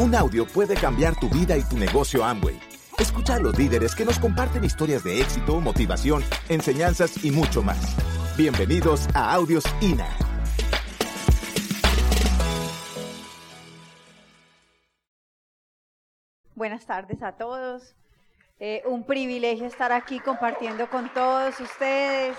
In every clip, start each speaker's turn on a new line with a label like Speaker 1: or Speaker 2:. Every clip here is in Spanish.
Speaker 1: Un audio puede cambiar tu vida y tu negocio Amway. Escucha a los líderes que nos comparten historias de éxito, motivación, enseñanzas y mucho más. Bienvenidos a Audios INA.
Speaker 2: Buenas tardes a todos. Eh, un privilegio estar aquí compartiendo con todos ustedes.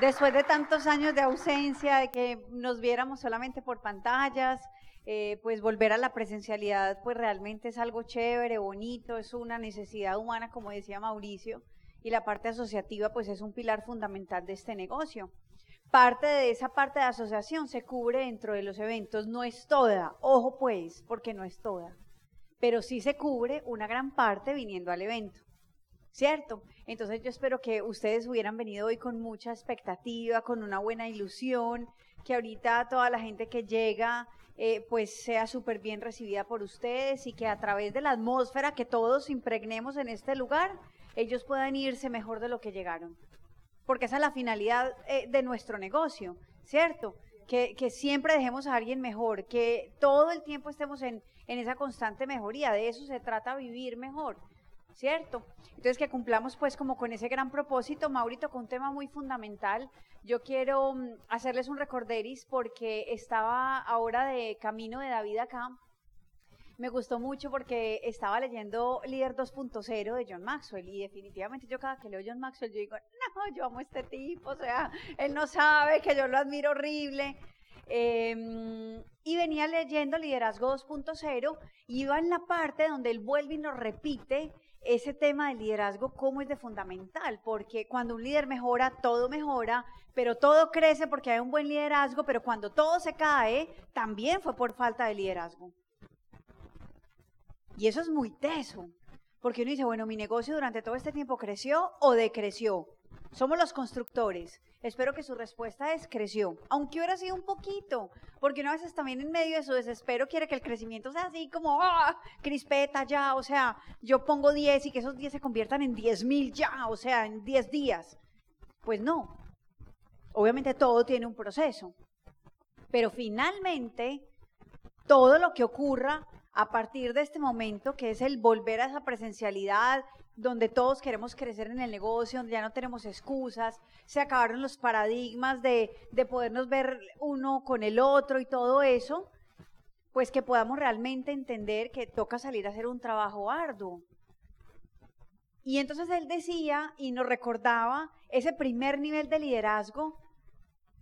Speaker 2: Después de tantos años de ausencia, de que nos viéramos solamente por pantallas, eh, pues volver a la presencialidad, pues realmente es algo chévere, bonito, es una necesidad humana, como decía Mauricio, y la parte asociativa, pues es un pilar fundamental de este negocio. Parte de esa parte de asociación se cubre dentro de los eventos, no es toda, ojo pues, porque no es toda, pero sí se cubre una gran parte viniendo al evento. ¿Cierto? Entonces yo espero que ustedes hubieran venido hoy con mucha expectativa, con una buena ilusión, que ahorita toda la gente que llega eh, pues sea súper bien recibida por ustedes y que a través de la atmósfera que todos impregnemos en este lugar, ellos puedan irse mejor de lo que llegaron. Porque esa es la finalidad eh, de nuestro negocio, ¿cierto? Que, que, siempre dejemos a alguien mejor, que todo el tiempo estemos en, en esa constante mejoría, de eso se trata vivir mejor. ¿Cierto? Entonces que cumplamos pues como con ese gran propósito, Maurito, con un tema muy fundamental. Yo quiero mm, hacerles un recorderis porque estaba ahora de camino de David acá. Me gustó mucho porque estaba leyendo Líder 2.0 de John Maxwell y definitivamente yo cada que leo John Maxwell yo digo, no, yo amo este tipo, o sea, él no sabe que yo lo admiro horrible. Em, y venía leyendo Liderazgo 2.0 y iba en la parte donde él vuelve y nos repite ese tema del liderazgo, cómo es de fundamental, porque cuando un líder mejora, todo mejora, pero todo crece porque hay un buen liderazgo, pero cuando todo se cae, también fue por falta de liderazgo. Y eso es muy teso, porque uno dice, bueno, mi negocio durante todo este tiempo creció o decreció. Somos los constructores. Espero que su respuesta es creció, aunque hubiera sido un poquito, porque una veces también en medio de su desespero quiere que el crecimiento sea así como, ah, crispeta ya, o sea, yo pongo 10 y que esos 10 se conviertan en 10 mil ya, o sea, en 10 días. Pues no. Obviamente todo tiene un proceso, pero finalmente todo lo que ocurra a partir de este momento, que es el volver a esa presencialidad, donde todos queremos crecer en el negocio, donde ya no tenemos excusas, se acabaron los paradigmas de, de podernos ver uno con el otro y todo eso, pues que podamos realmente entender que toca salir a hacer un trabajo arduo. Y entonces él decía y nos recordaba ese primer nivel de liderazgo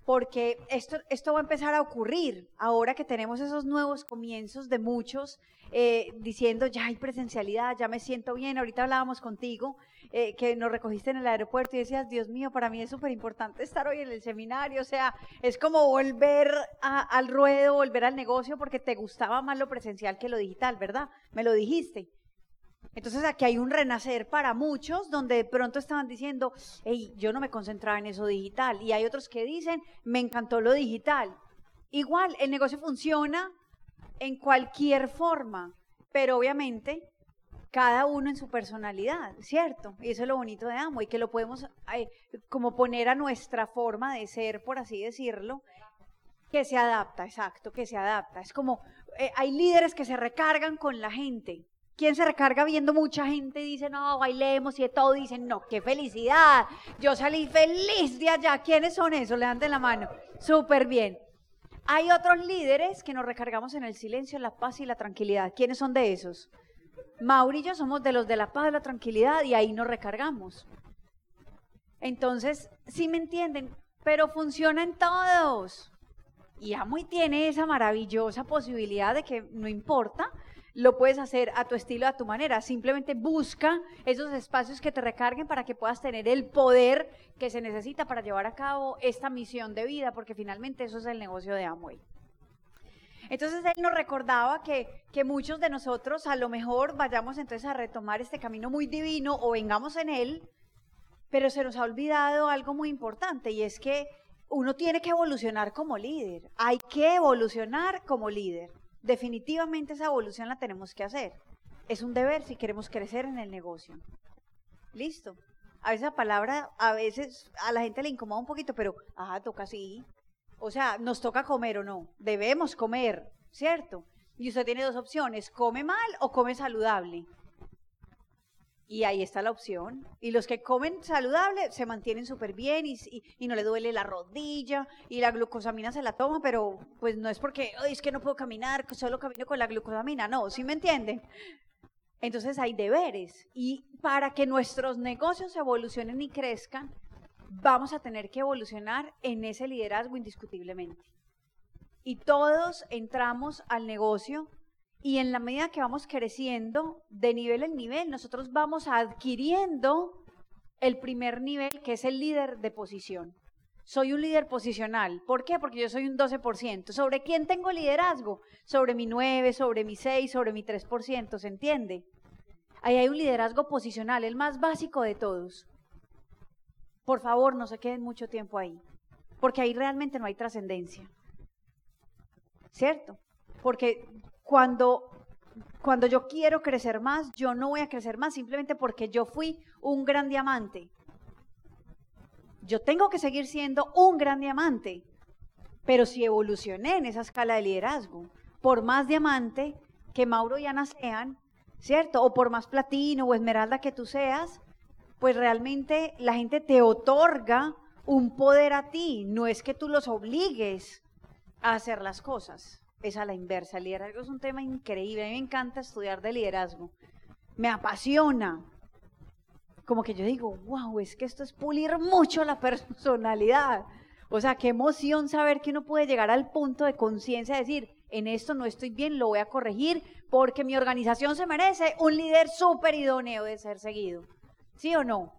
Speaker 2: porque esto, esto va a empezar a ocurrir ahora que tenemos esos nuevos comienzos de muchos eh, diciendo, ya hay presencialidad, ya me siento bien. Ahorita hablábamos contigo eh, que nos recogiste en el aeropuerto y decías, Dios mío, para mí es súper importante estar hoy en el seminario. O sea, es como volver al ruedo, volver al negocio porque te gustaba más lo presencial que lo digital, ¿verdad? Me lo dijiste. Entonces aquí hay un renacer para muchos donde de pronto estaban diciendo, hey, yo no me concentraba en eso digital. Y hay otros que dicen, me encantó lo digital. Igual, el negocio funciona en cualquier forma, pero obviamente cada uno en su personalidad, ¿cierto? Y eso es lo bonito de Amo y que lo podemos eh, como poner a nuestra forma de ser, por así decirlo, que se adapta, exacto, que se adapta. Es como, eh, hay líderes que se recargan con la gente, ¿Quién se recarga viendo mucha gente y dice, no, bailemos y de todo? Dicen, no, qué felicidad. Yo salí feliz de allá. ¿Quiénes son esos? Levanten la mano. Súper bien. Hay otros líderes que nos recargamos en el silencio, la paz y la tranquilidad. ¿Quiénes son de esos? Mauri y yo somos de los de la paz, y la tranquilidad y ahí nos recargamos. Entonces, sí me entienden, pero funciona en todos. Y Amoy tiene esa maravillosa posibilidad de que no importa, lo puedes hacer a tu estilo, a tu manera. Simplemente busca esos espacios que te recarguen para que puedas tener el poder que se necesita para llevar a cabo esta misión de vida, porque finalmente eso es el negocio de Amway. Entonces él nos recordaba que, que muchos de nosotros a lo mejor vayamos entonces a retomar este camino muy divino o vengamos en él, pero se nos ha olvidado algo muy importante y es que uno tiene que evolucionar como líder. Hay que evolucionar como líder definitivamente esa evolución la tenemos que hacer. Es un deber si queremos crecer en el negocio. Listo. A veces la palabra, a veces a la gente le incomoda un poquito, pero, ajá, toca así. O sea, nos toca comer o no. Debemos comer, ¿cierto? Y usted tiene dos opciones, come mal o come saludable. Y ahí está la opción. Y los que comen saludable se mantienen súper bien y, no le duele la rodilla y la glucosamina se la toma, pero pues no es porque, es que no puedo caminar, solo camino con la glucosamina. No, ¿sí me entienden? Entonces hay deberes. Y para que nuestros negocios evolucionen y crezcan, vamos a tener que evolucionar en ese liderazgo indiscutiblemente. Y todos entramos al negocio y en la medida que vamos creciendo de nivel en nivel, nosotros vamos adquiriendo el primer nivel, que es el líder de posición. Soy un líder posicional. ¿Por qué? Porque yo soy un 12%. ¿Sobre quién tengo liderazgo? Sobre mi 9, sobre mi 6, sobre mi 3%, ¿se entiende? Ahí hay un liderazgo posicional, el más básico de todos. Por favor, no se queden mucho tiempo ahí, porque ahí realmente no hay trascendencia. ¿Cierto? Porque cuando, cuando yo quiero crecer más, yo no voy a crecer más simplemente porque yo fui un gran diamante. Yo tengo que seguir siendo un gran diamante, pero si evolucioné en esa escala de liderazgo, por más diamante que Mauro y Ana sean, ¿cierto? O por más platino o esmeralda que tú seas, pues realmente la gente te otorga un poder a ti, no es que tú los obligues a hacer las cosas es a la inversa. El liderazgo es un tema increíble. A mí me encanta estudiar de liderazgo. Me apasiona. Como que yo digo, wow, es que esto es pulir mucho la personalidad. O sea, qué emoción saber que uno puede llegar al punto de conciencia, decir, en esto no estoy bien, lo voy a corregir, porque mi organización se merece un líder súper idóneo de ser seguido. ¿Sí o no?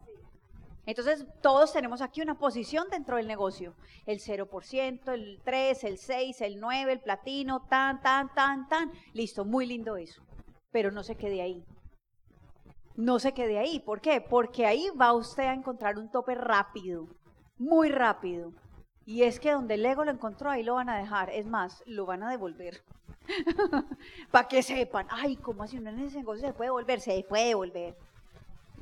Speaker 2: Entonces, todos tenemos aquí una posición dentro del negocio. El 0%, el 3, el 6, el 9, el platino, tan, tan, tan, tan. Listo, muy lindo eso. Pero no se quede ahí. No se quede ahí. ¿Por qué? Porque ahí va usted a encontrar un tope rápido, muy rápido. Y es que donde el ego lo encontró, ahí lo van a dejar. Es más, lo van a devolver. Para que sepan, ay, ¿cómo así uno en ese negocio se puede volver? Se puede volver.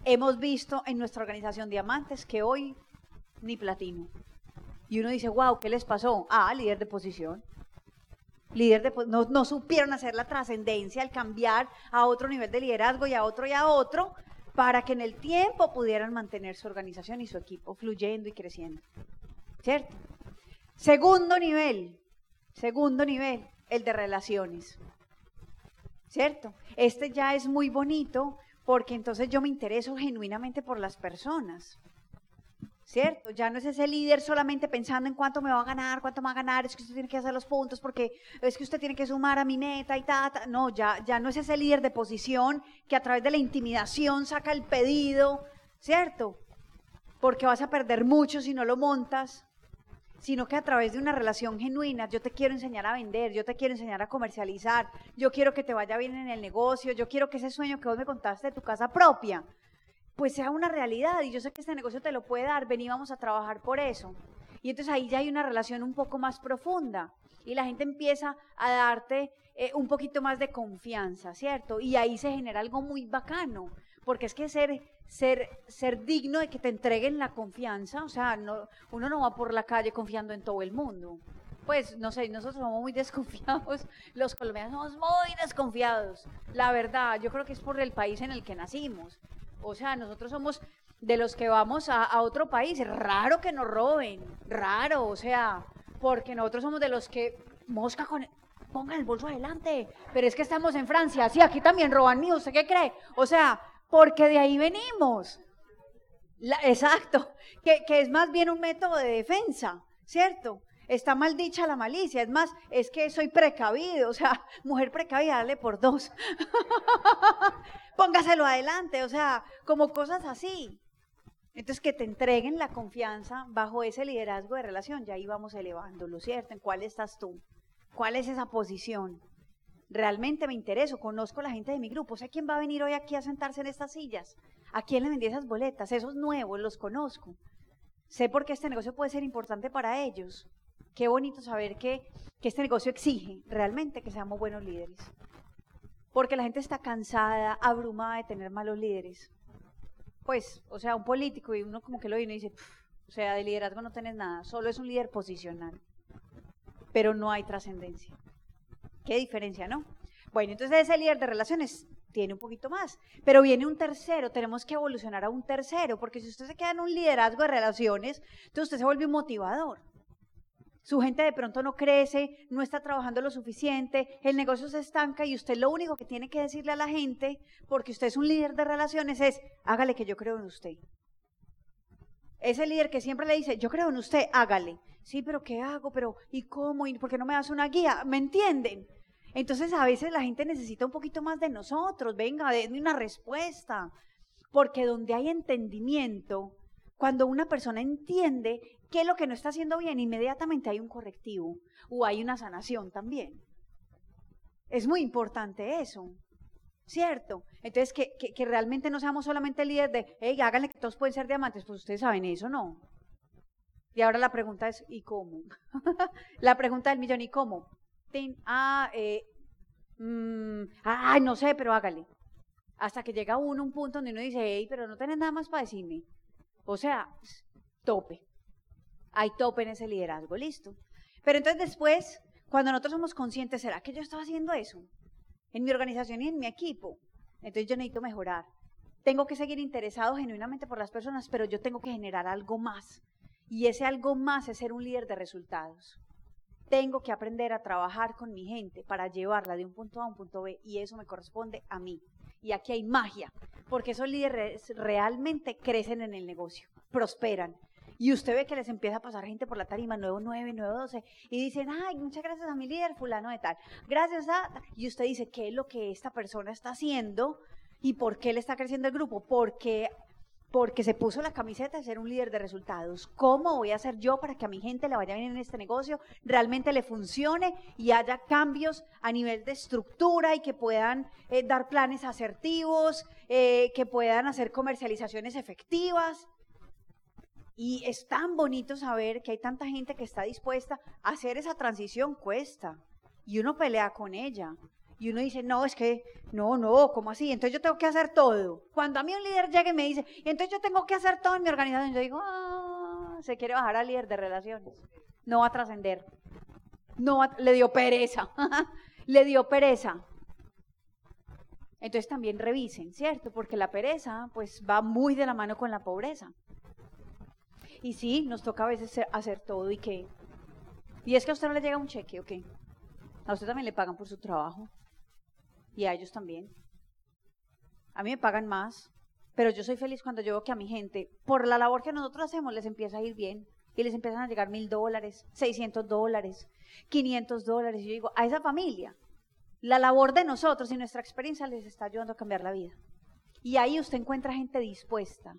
Speaker 2: Hemos visto en nuestra organización diamantes que hoy ni platino. Y uno dice, wow, ¿qué les pasó? Ah, líder de posición. Líder de, no, no supieron hacer la trascendencia al cambiar a otro nivel de liderazgo y a otro y a otro para que en el tiempo pudieran mantener su organización y su equipo fluyendo y creciendo. ¿Cierto? Segundo nivel, segundo nivel, el de relaciones. ¿Cierto? Este ya es muy bonito porque entonces yo me intereso genuinamente por las personas. ¿Cierto? Ya no es ese líder solamente pensando en cuánto me va a ganar, cuánto me va a ganar, es que usted tiene que hacer los puntos porque es que usted tiene que sumar a mi meta y tal. No, ya, ya no es ese líder de posición que a través de la intimidación saca el pedido, ¿cierto? Porque vas a perder mucho si no lo montas sino que a través de una relación genuina, yo te quiero enseñar a vender, yo te quiero enseñar a comercializar, yo quiero que te vaya bien en el negocio, yo quiero que ese sueño que vos me contaste de tu casa propia, pues sea una realidad y yo sé que este negocio te lo puede dar, veníamos a trabajar por eso. Y entonces ahí ya hay una relación un poco más profunda y la gente empieza a darte eh, un poquito más de confianza, ¿cierto? Y ahí se genera algo muy bacano, porque es que ser, ser, ser digno de que te entreguen la confianza, o sea, no, uno no va por la calle confiando en todo el mundo. Pues no sé, nosotros somos muy desconfiados, los colombianos somos muy desconfiados. La verdad, yo creo que es por el país en el que nacimos. O sea, nosotros somos de los que vamos a, otro país, raro que nos roben, raro, o sea, porque nosotros somos de los que mosca con pongan el bolso adelante, pero es que estamos en Francia, sí, aquí también roban mío, ¿usted qué cree? O sea, porque de ahí venimos. exacto, que, es más bien un método de defensa, ¿cierto? Está mal dicha la malicia, es más, es que soy precavido, o sea, mujer precavida, dale por dos. Póngaselo adelante, o sea, como cosas así. Entonces, que te entreguen la confianza bajo ese liderazgo de relación, ya ahí vamos elevándolo, ¿cierto? ¿En cuál estás tú? ¿Cuál es esa posición? Realmente me intereso, conozco a la gente de mi grupo, sé quién va a venir hoy aquí a sentarse en estas sillas, a quién le vendí esas boletas, esos nuevos, los conozco. Sé por qué este negocio puede ser importante para ellos. Qué bonito saber que, que este negocio exige realmente que seamos buenos líderes. Porque la gente está cansada, abrumada de tener malos líderes. Pues, o sea, un político y uno como que lo viene y dice, o sea, de liderazgo no tenés nada, solo es un líder posicional. Pero no hay trascendencia. Qué diferencia, ¿no? Bueno, entonces ese líder de relaciones tiene un poquito más, pero viene un tercero, tenemos que evolucionar a un tercero, porque si usted se queda en un liderazgo de relaciones, entonces usted se vuelve un motivador. Su gente de pronto no crece, no está trabajando lo suficiente, el negocio se estanca y usted lo único que tiene que decirle a la gente, porque usted es un líder de relaciones, es hágale que yo creo en usted. Ese líder que siempre le dice, yo creo en usted, hágale. Sí, pero ¿qué hago? Pero ¿y cómo? ¿Y por qué no me das una guía? ¿Me entienden? Entonces a veces la gente necesita un poquito más de nosotros, venga, denme una respuesta. Porque donde hay entendimiento, cuando una persona entiende qué es lo que no está haciendo bien, inmediatamente hay un correctivo o hay una sanación también. Es muy importante eso, ¿cierto? Entonces, que, que, realmente no seamos solamente líderes de, hey, háganle que todos pueden ser diamantes, pues ustedes saben eso, ¿no? Y ahora la pregunta es, ¿y cómo? la pregunta del millón, ¿y cómo? ah, eh, ay, no sé, pero hágale. Hasta que llega uno un punto donde uno dice, hey, pero no tenés nada más para decirme. O sea, tope. Hay tope en ese liderazgo, listo. Pero entonces después, cuando nosotros somos conscientes, ¿será que yo estaba haciendo eso? En mi organización y en mi equipo. Entonces yo necesito mejorar. Tengo que seguir interesado genuinamente por las personas, pero yo tengo que generar algo más. Y ese algo más es ser un líder de resultados. Tengo que aprender a trabajar con mi gente para llevarla de un punto A a un punto B y eso me corresponde a mí. Y aquí hay magia, porque esos líderes realmente crecen en el negocio, prosperan. Y usted ve que les empieza a pasar gente por la tarima 99, 912 y dicen, ay, muchas gracias a mi líder fulano de tal. Gracias a... Y usted dice, ¿qué es lo que esta persona está haciendo? ¿Y por qué le está creciendo el grupo? Porque porque se puso la camiseta de ser un líder de resultados. ¿Cómo voy a hacer yo para que a mi gente le vaya bien en este negocio, realmente le funcione y haya cambios a nivel de estructura y que puedan eh, dar planes asertivos, eh, que puedan hacer comercializaciones efectivas? Y es tan bonito saber que hay tanta gente que está dispuesta a hacer esa transición, cuesta. Y uno pelea con ella. Y uno dice, no, es que, no, no, ¿cómo así? Entonces yo tengo que hacer todo. Cuando a mí un líder llega y me dice, entonces yo tengo que hacer todo en mi organización, yo digo, ah, se quiere bajar al líder de relaciones. No va a trascender. No le dio pereza. le dio pereza. Entonces también revisen, ¿cierto? Porque la pereza, pues, va muy de la mano con la pobreza. Y sí, nos toca a veces hacer todo y qué. Y es que a usted no le llega un cheque, ¿o qué? A usted también le pagan por su trabajo y a ellos también. A mí me pagan más, pero yo soy feliz cuando yo veo que a mi gente, por la labor que nosotros hacemos, les empieza a ir bien y les empiezan a llegar mil dólares, seiscientos dólares, quinientos dólares. Y yo digo, a esa familia, la labor de nosotros y nuestra experiencia les está ayudando a cambiar la vida. Y ahí usted encuentra gente dispuesta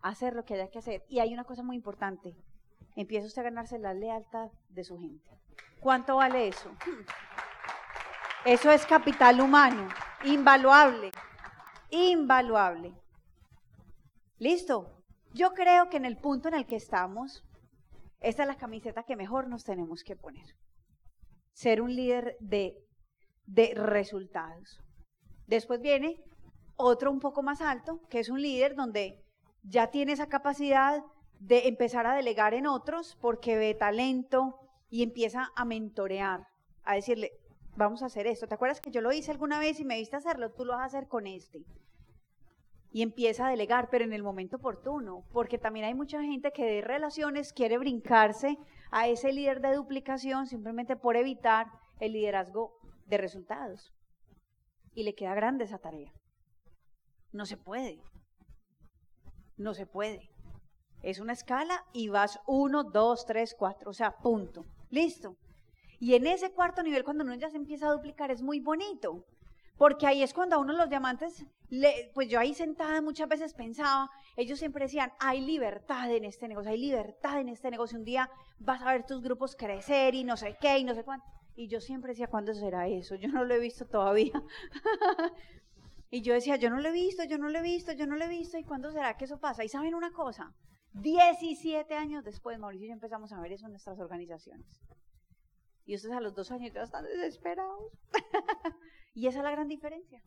Speaker 2: a hacer lo que haya que hacer. Y hay una cosa muy importante, empieza usted a ganarse la lealtad de su gente. ¿Cuánto vale eso? Eso es capital humano, invaluable, invaluable. ¿Listo? Yo creo que en el punto en el que estamos, esta es la camiseta que mejor nos tenemos que poner. Ser un líder de, de resultados. Después viene otro un poco más alto, que es un líder donde ya tiene esa capacidad de empezar a delegar en otros porque ve talento y empieza a mentorear, a decirle, vamos a hacer esto. ¿Te acuerdas que yo lo hice alguna vez y me viste hacerlo? Tú lo vas a hacer con este. Y empieza a delegar, pero en el momento oportuno, porque también hay mucha gente que de relaciones quiere brincarse a ese líder de duplicación simplemente por evitar el liderazgo de resultados. Y le queda grande esa tarea. No se puede. No se puede. Es una escala y vas uno, dos, tres, cuatro, o sea, punto. Listo. Y en ese cuarto nivel, cuando uno ya se empieza a duplicar, es muy bonito. Porque ahí es cuando a uno los diamantes, pues yo ahí sentada muchas veces pensaba, ellos siempre decían, hay libertad en este negocio, hay libertad en este negocio. Un día vas a ver tus grupos crecer y no sé qué y no sé cuánto. Y yo siempre decía, ¿cuándo será eso? Yo no lo he visto todavía. y yo decía, yo no lo he visto, yo no lo he visto, yo no lo he visto. ¿Y cuándo será que eso pasa? Y saben una cosa, 17 años después, Mauricio y empezamos a ver eso en nuestras organizaciones. Y ustedes a los dos años ya están desesperados. y esa es la gran diferencia.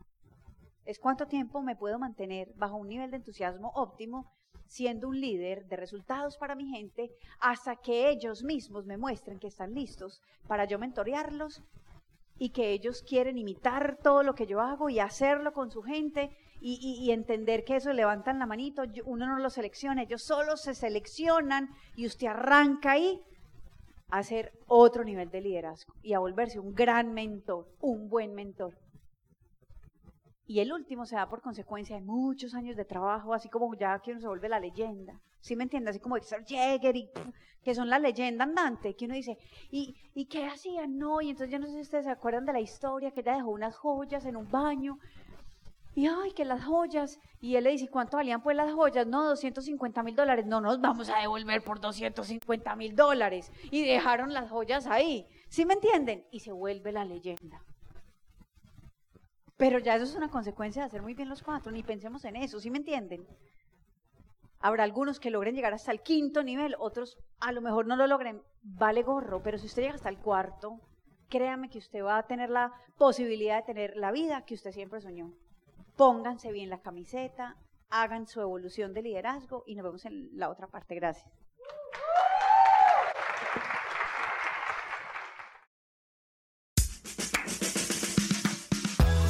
Speaker 2: Es cuánto tiempo me puedo mantener bajo un nivel de entusiasmo óptimo siendo un líder de resultados para mi gente hasta que ellos mismos me muestren que están listos para yo mentorearlos y que ellos quieren imitar todo lo que yo hago y hacerlo con su gente y, entender que eso levantan la manito, uno no lo selecciona, ellos solo se seleccionan y usted arranca ahí a hacer otro nivel de liderazgo y a volverse un gran mentor, un buen mentor. Y el último se da por consecuencia de muchos años de trabajo, así como ya que uno se vuelve la leyenda. ¿Sí me entiende? Así como Dexter Jäger, y, que son la leyenda andante, que uno dice, ¿y, ¿y qué hacían? No, y entonces yo no sé si ustedes se acuerdan de la historia, que ella dejó unas joyas en un baño, y ay, que las joyas, y él le dice, ¿cuánto valían pues las joyas? No, 250 mil dólares, no nos vamos a devolver por 250 mil dólares, y dejaron las joyas ahí, ¿sí me entienden? Y se vuelve la leyenda. Pero ya eso es una consecuencia de hacer muy bien los cuatro, ni pensemos en eso, ¿sí me entienden? Habrá algunos que logren llegar hasta el quinto nivel, otros a lo mejor no lo logren, vale gorro, pero si usted llega hasta el cuarto, créame que usted va a tener la posibilidad de tener la vida que usted siempre soñó. Pónganse bien la camiseta, hagan su evolución de liderazgo y nos vemos en la otra parte. Gracias.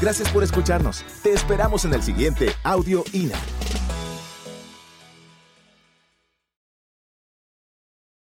Speaker 1: Gracias por escucharnos. Te esperamos en el siguiente Audio INA.